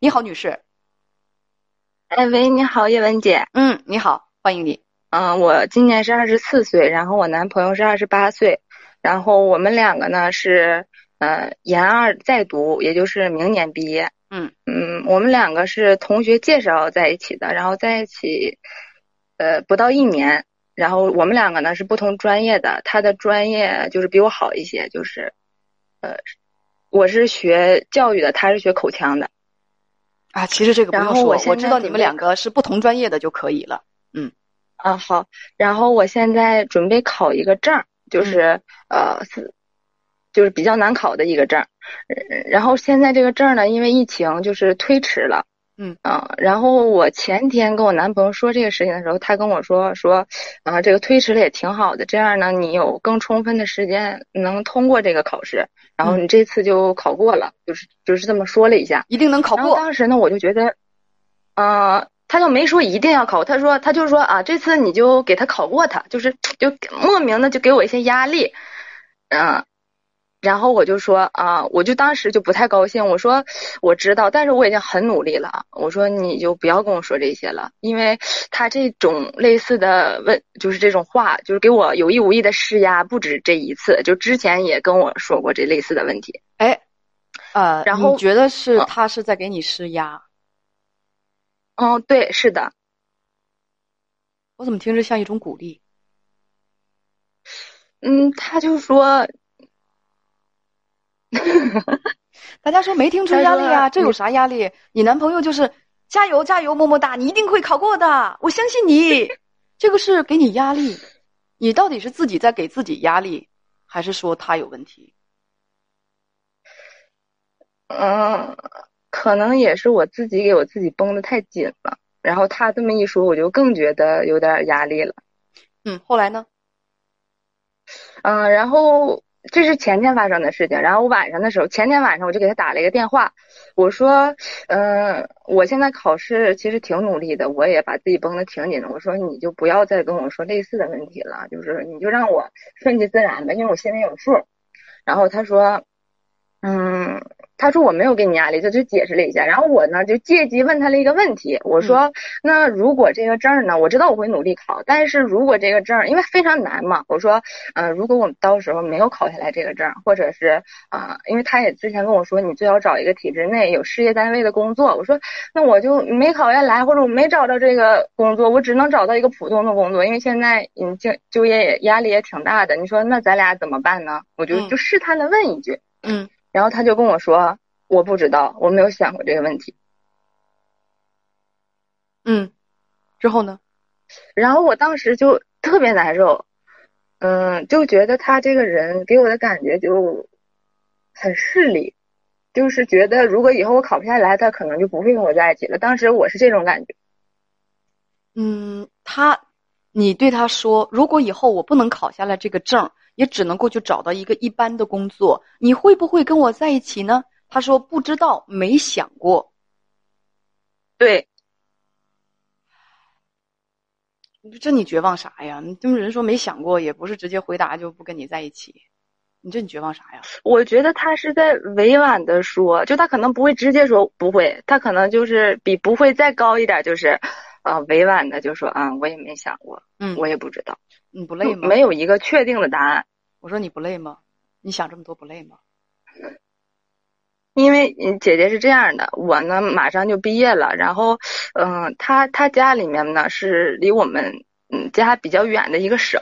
你好，女士。哎喂，你好，叶文姐。嗯，你好，欢迎你。嗯，我今年是二十四岁，然后我男朋友是二十八岁，然后我们两个呢是呃研二在读，也就是明年毕业。嗯嗯，我们两个是同学介绍在一起的，然后在一起呃不到一年，然后我们两个呢是不同专业的，他的专业就是比我好一些，就是呃我是学教育的，他是学口腔的。啊，其实这个不用说，我我知道你们两个是不同专业的就可以了。嗯。啊好，然后我现在准备考一个证，就是呃是，就是比较难考的一个证，然后现在这个证呢，因为疫情就是推迟了，嗯啊，然后我前天跟我男朋友说这个事情的时候，他跟我说说啊这个推迟了也挺好的，这样呢你有更充分的时间能通过这个考试，然后你这次就考过了，就是就是这么说了一下，一定能考过。当时呢我就觉得，啊。他就没说一定要考，他说他就说啊，这次你就给他考过他，就是就莫名的就给我一些压力，嗯，然后我就说啊，我就当时就不太高兴，我说我知道，但是我已经很努力了，我说你就不要跟我说这些了，因为他这种类似的问就是这种话，就是给我有意无意的施压，不止这一次，就之前也跟我说过这类似的问题。哎，呃，然后你觉得是他是在给你施压？嗯，对，是的。我怎么听着像一种鼓励？嗯，他就说，大家说没听出压力啊？这有啥压力？你男朋友就是加油加油，么么哒，你一定会考过的，我相信你。这个是给你压力，你到底是自己在给自己压力，还是说他有问题？嗯。可能也是我自己给我自己绷得太紧了，然后他这么一说，我就更觉得有点压力了。嗯，后来呢？嗯，然后这是前天发生的事情。然后我晚上的时候，前天晚上我就给他打了一个电话，我说：“嗯，我现在考试其实挺努力的，我也把自己绷得挺紧的。我说你就不要再跟我说类似的问题了，就是你就让我顺其自然吧，因为我心里有数。”然后他说：“嗯。”他说我没有给你压力，他就解释了一下。然后我呢就借机问他了一个问题，我说那如果这个证呢，我知道我会努力考，但是如果这个证因为非常难嘛，我说呃如果我们到时候没有考下来这个证，或者是啊，因为他也之前跟我说你最好找一个体制内有事业单位的工作，我说那我就没考下来，或者我没找到这个工作，我只能找到一个普通的工作，因为现在嗯就就业也压力也挺大的，你说那咱俩怎么办呢？我就就试探的问一句，嗯。然后他就跟我说：“我不知道，我没有想过这个问题。”嗯，之后呢？然后我当时就特别难受，嗯，就觉得他这个人给我的感觉就很势利，就是觉得如果以后我考不下来，他可能就不会跟我在一起了。当时我是这种感觉。嗯，他，你对他说：“如果以后我不能考下来这个证。”也只能够去找到一个一般的工作，你会不会跟我在一起呢？他说不知道，没想过。对，这你绝望啥呀？你这么人说没想过，也不是直接回答就不跟你在一起，你这你绝望啥呀？我觉得他是在委婉的说，就他可能不会直接说不会，他可能就是比不会再高一点，就是啊委婉的就说啊我也没想过，嗯，我也不知道。你不累吗？没有一个确定的答案。我说你不累吗？你想这么多不累吗？因为姐姐是这样的，我呢马上就毕业了，然后，嗯，他他家里面呢是离我们嗯家比较远的一个省，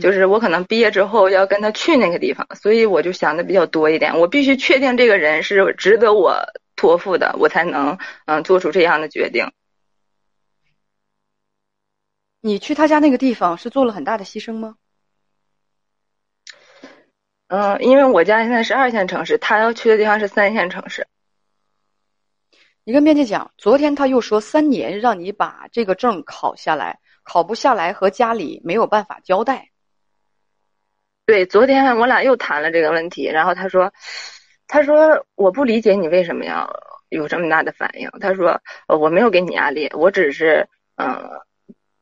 就是我可能毕业之后要跟他去那个地方，所以我就想的比较多一点，我必须确定这个人是值得我托付的，我才能嗯做出这样的决定。你去他家那个地方是做了很大的牺牲吗？嗯，因为我家现在是二线城市，他要去的地方是三线城市。你跟编辑讲，昨天他又说三年让你把这个证考下来，考不下来和家里没有办法交代。对，昨天我俩又谈了这个问题，然后他说，他说我不理解你为什么要有这么大的反应。他说，我没有给你压力，我只是嗯。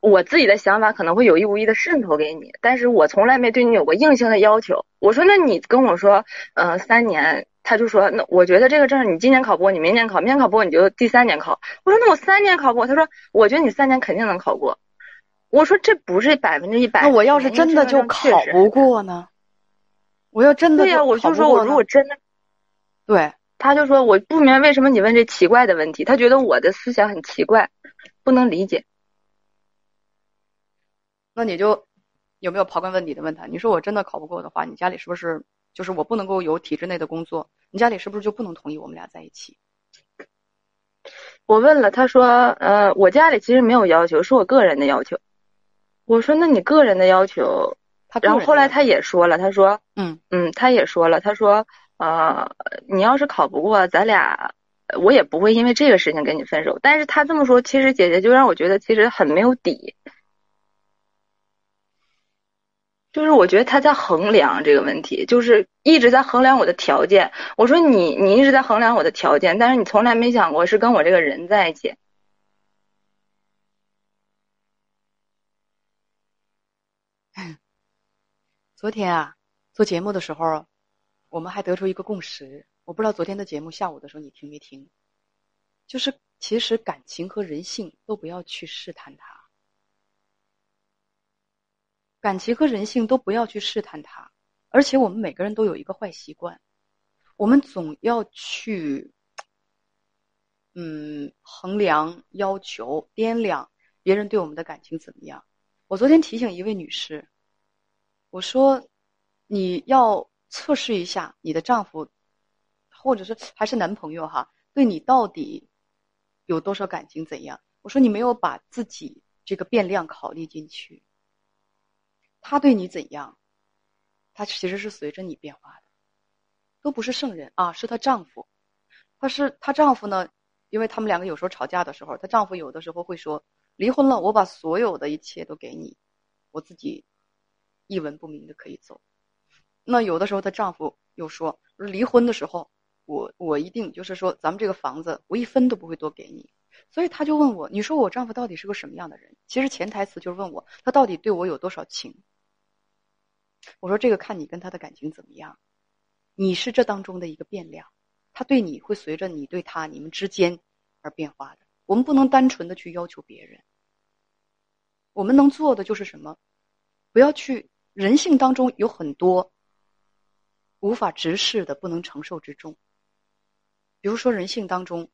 我自己的想法可能会有意无意的渗透给你，但是我从来没对你有过硬性的要求。我说，那你跟我说，嗯，三年他就说，那我觉得这个证你今年考不过，你明年考，明年考不过你就第三年考。我说那我三年考不过，他说我觉得你三年肯定能考过。我说这不是百分之一百。那我要是真的就考不过呢？我要真的对呀，我就说我如果真的，对，他就说我不明白为什么你问这奇怪的问题，他觉得我的思想很奇怪，不能理解。那你就有没有刨根问底的问他？你说我真的考不过的话，你家里是不是就是我不能够有体制内的工作？你家里是不是就不能同意我们俩在一起？我问了，他说，呃，我家里其实没有要求，是我个人的要求。我说，那你个人的要求，然后后来他也说了，他说，嗯嗯，他也说了，他说，呃，你要是考不过，咱俩我也不会因为这个事情跟你分手。但是他这么说，其实姐姐就让我觉得其实很没有底。就是我觉得他在衡量这个问题，就是一直在衡量我的条件。我说你，你一直在衡量我的条件，但是你从来没想过是跟我这个人在一起。昨天啊，做节目的时候，我们还得出一个共识。我不知道昨天的节目下午的时候你听没听？就是其实感情和人性都不要去试探它。感情和人性都不要去试探它，而且我们每个人都有一个坏习惯，我们总要去，嗯，衡量、要求、掂量别人对我们的感情怎么样。我昨天提醒一位女士，我说你要测试一下你的丈夫，或者是还是男朋友哈，对你到底有多少感情怎样？我说你没有把自己这个变量考虑进去。他对你怎样，他其实是随着你变化的，都不是圣人啊，是她丈夫，她是她丈夫呢，因为他们两个有时候吵架的时候，她丈夫有的时候会说离婚了，我把所有的一切都给你，我自己一文不名的可以走。那有的时候她丈夫又说离婚的时候，我我一定就是说咱们这个房子我一分都不会多给你。所以他就问我，你说我丈夫到底是个什么样的人？其实潜台词就是问我，他到底对我有多少情？我说这个看你跟他的感情怎么样，你是这当中的一个变量，他对你会随着你对他你们之间而变化的。我们不能单纯的去要求别人，我们能做的就是什么？不要去人性当中有很多无法直视的不能承受之重，比如说人性当中，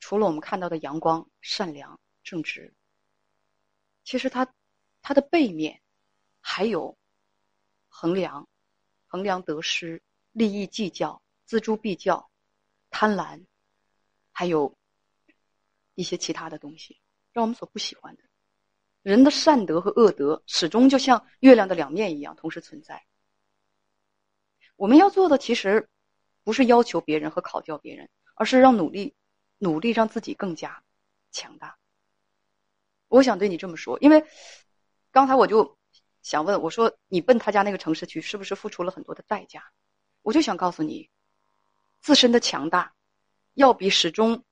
除了我们看到的阳光、善良、正直，其实它它的背面还有。衡量、衡量得失、利益计较、锱铢必较、贪婪，还有一些其他的东西，让我们所不喜欢的。人的善德和恶德始终就像月亮的两面一样，同时存在。我们要做的其实不是要求别人和考教别人，而是让努力、努力让自己更加强大。我想对你这么说，因为刚才我就。想问我说，你奔他家那个城市去，是不是付出了很多的代价？我就想告诉你，自身的强大，要比始终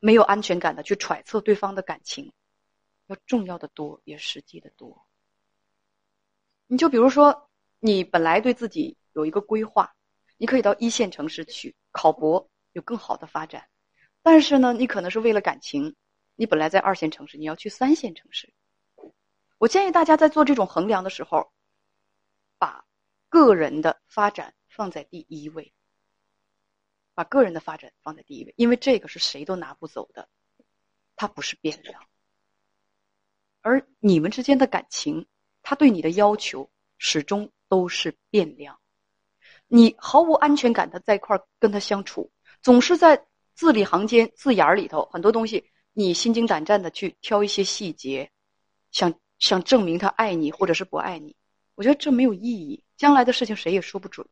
没有安全感的去揣测对方的感情，要重要的多，也实际的多。你就比如说，你本来对自己有一个规划，你可以到一线城市去考博，有更好的发展。但是呢，你可能是为了感情，你本来在二线城市，你要去三线城市。我建议大家在做这种衡量的时候，把个人的发展放在第一位，把个人的发展放在第一位，因为这个是谁都拿不走的，它不是变量。而你们之间的感情，他对你的要求始终都是变量。你毫无安全感的在一块儿跟他相处，总是在字里行间、字眼儿里头很多东西，你心惊胆战的去挑一些细节，想。想证明他爱你，或者是不爱你，我觉得这没有意义。将来的事情谁也说不准，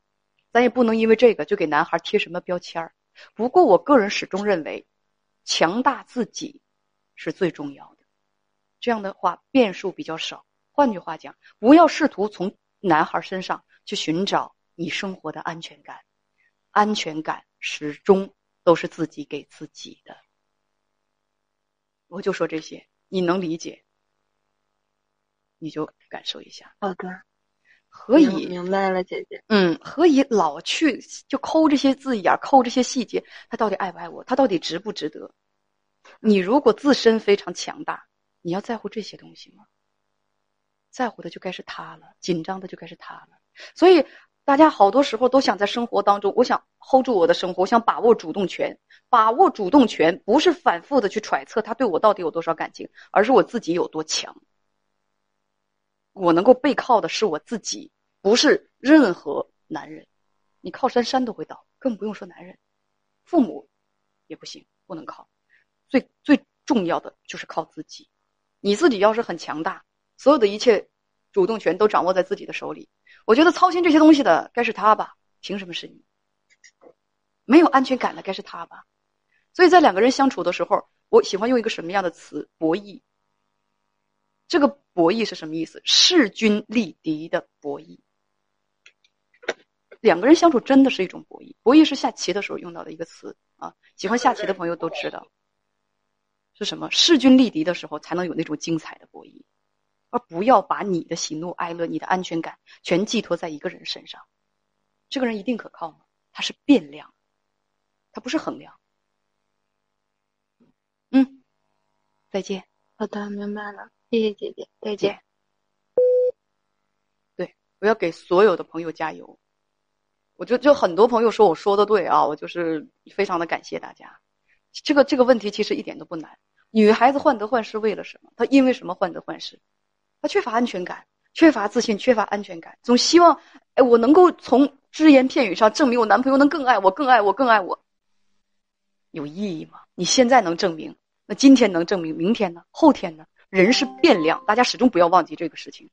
咱也不能因为这个就给男孩贴什么标签儿。不过，我个人始终认为，强大自己是最重要的。这样的话，变数比较少。换句话讲，不要试图从男孩身上去寻找你生活的安全感，安全感始终都是自己给自己的。我就说这些，你能理解？你就感受一下。好的，何以明白了，姐姐？嗯，何以老去就抠这些字眼，抠这些细节？他到底爱不爱我？他到底值不值得？你如果自身非常强大，你要在乎这些东西吗？在乎的就该是他了，紧张的就该是他了。所以大家好多时候都想在生活当中，我想 hold 住我的生活，我想把握主动权。把握主动权不是反复的去揣测他对我到底有多少感情，而是我自己有多强。我能够背靠的是我自己，不是任何男人。你靠山山都会倒，更不用说男人，父母也不行，不能靠。最最重要的就是靠自己。你自己要是很强大，所有的一切主动权都掌握在自己的手里。我觉得操心这些东西的该是他吧？凭什么是你？没有安全感的该是他吧？所以在两个人相处的时候，我喜欢用一个什么样的词？博弈。这个博弈是什么意思？势均力敌的博弈。两个人相处真的是一种博弈。博弈是下棋的时候用到的一个词啊，喜欢下棋的朋友都知道是什么。势均力敌的时候才能有那种精彩的博弈，而不要把你的喜怒哀乐、你的安全感全寄托在一个人身上。这个人一定可靠吗？他是变量，他不是衡量。嗯，再见。好的，明白了，谢谢姐姐，再见。对，我要给所有的朋友加油。我就就很多朋友说我说的对啊，我就是非常的感谢大家。这个这个问题其实一点都不难。女孩子患得患失为了什么？她因为什么患得患失？她缺乏安全感，缺乏自信，缺乏安全感，总希望哎，我能够从只言片语上证明我男朋友能更爱我，更爱我，更爱我。有意义吗？你现在能证明？那今天能证明？明天呢？后天呢？人是变量，大家始终不要忘记这个事情。